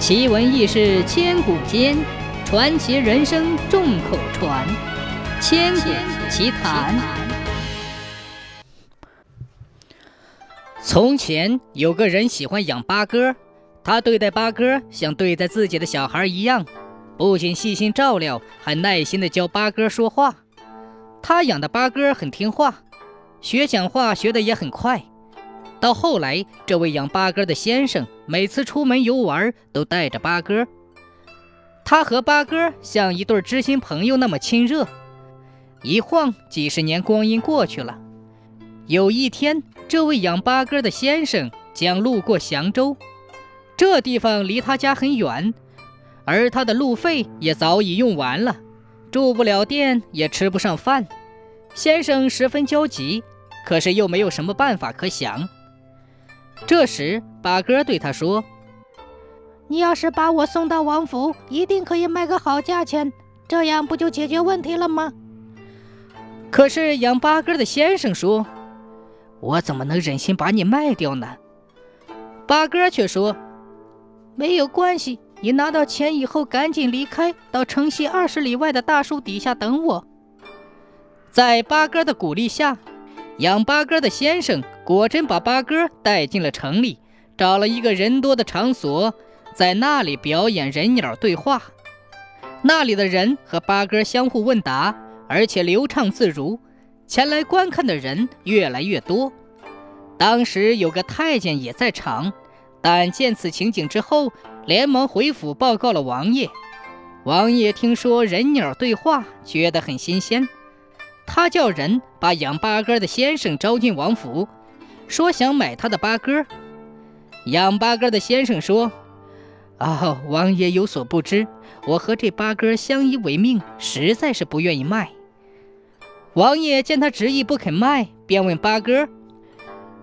奇闻异事千古间，传奇人生众口传。千古奇谈。从前有个人喜欢养八哥，他对待八哥像对待自己的小孩一样，不仅细心照料，还耐心的教八哥说话。他养的八哥很听话，学讲话学得也很快。到后来，这位养八哥的先生每次出门游玩都带着八哥，他和八哥像一对知心朋友那么亲热。一晃几十年光阴过去了，有一天，这位养八哥的先生将路过祥州，这地方离他家很远，而他的路费也早已用完了，住不了店，也吃不上饭。先生十分焦急，可是又没有什么办法可想。这时，八哥对他说：“你要是把我送到王府，一定可以卖个好价钱，这样不就解决问题了吗？”可是养八哥的先生说：“我怎么能忍心把你卖掉呢？”八哥却说：“没有关系，你拿到钱以后赶紧离开，到城西二十里外的大树底下等我。”在八哥的鼓励下。养八哥的先生果真把八哥带进了城里，找了一个人多的场所，在那里表演人鸟对话。那里的人和八哥相互问答，而且流畅自如，前来观看的人越来越多。当时有个太监也在场，但见此情景之后，连忙回府报告了王爷。王爷听说人鸟对话，觉得很新鲜。他叫人把养八哥的先生招进王府，说想买他的八哥。养八哥的先生说：“哦，王爷有所不知，我和这八哥相依为命，实在是不愿意卖。”王爷见他执意不肯卖，便问八哥：“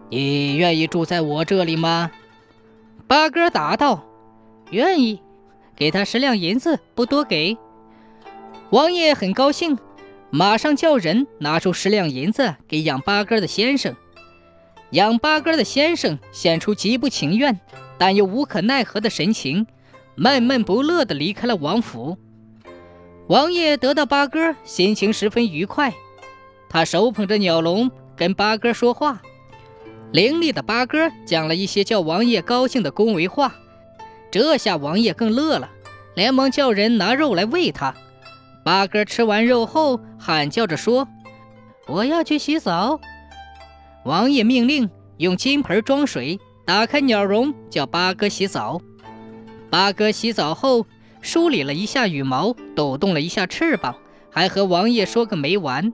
你愿意住在我这里吗？”八哥答道：“愿意。”给他十两银子，不多给。王爷很高兴。马上叫人拿出十两银子给养八哥的先生。养八哥的先生显出极不情愿，但又无可奈何的神情，闷闷不乐地离开了王府。王爷得到八哥，心情十分愉快。他手捧着鸟笼跟八哥说话，伶俐的八哥讲了一些叫王爷高兴的恭维话。这下王爷更乐了，连忙叫人拿肉来喂他。八哥吃完肉后，喊叫着说：“我要去洗澡。”王爷命令用金盆装水，打开鸟笼，叫八哥洗澡。八哥洗澡后，梳理了一下羽毛，抖动了一下翅膀，还和王爷说个没完。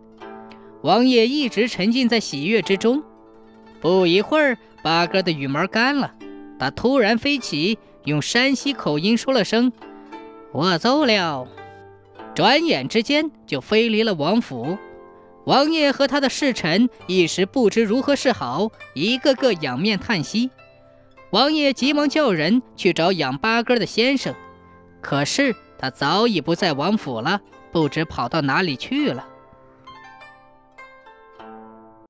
王爷一直沉浸在喜悦之中。不一会儿，八哥的羽毛干了，他突然飞起，用山西口音说了声：“我走了。”转眼之间就飞离了王府，王爷和他的侍臣一时不知如何是好，一个个仰面叹息。王爷急忙叫人去找养八哥的先生，可是他早已不在王府了，不知跑到哪里去了。